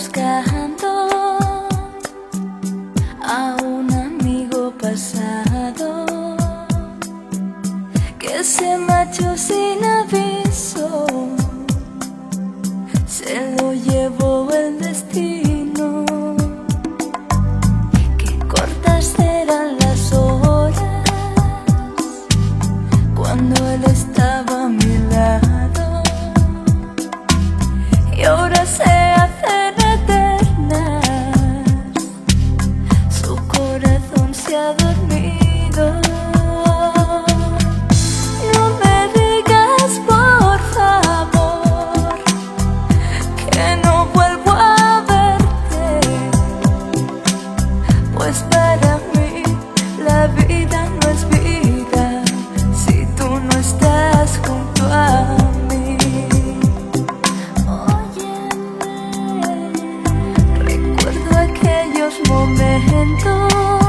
buscando a un amigo pasado que se me No me digas, por favor, que no vuelvo a verte. Pues para mí, la vida no es vida si tú no estás junto a mí. Oye, recuerdo aquellos momentos.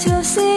to see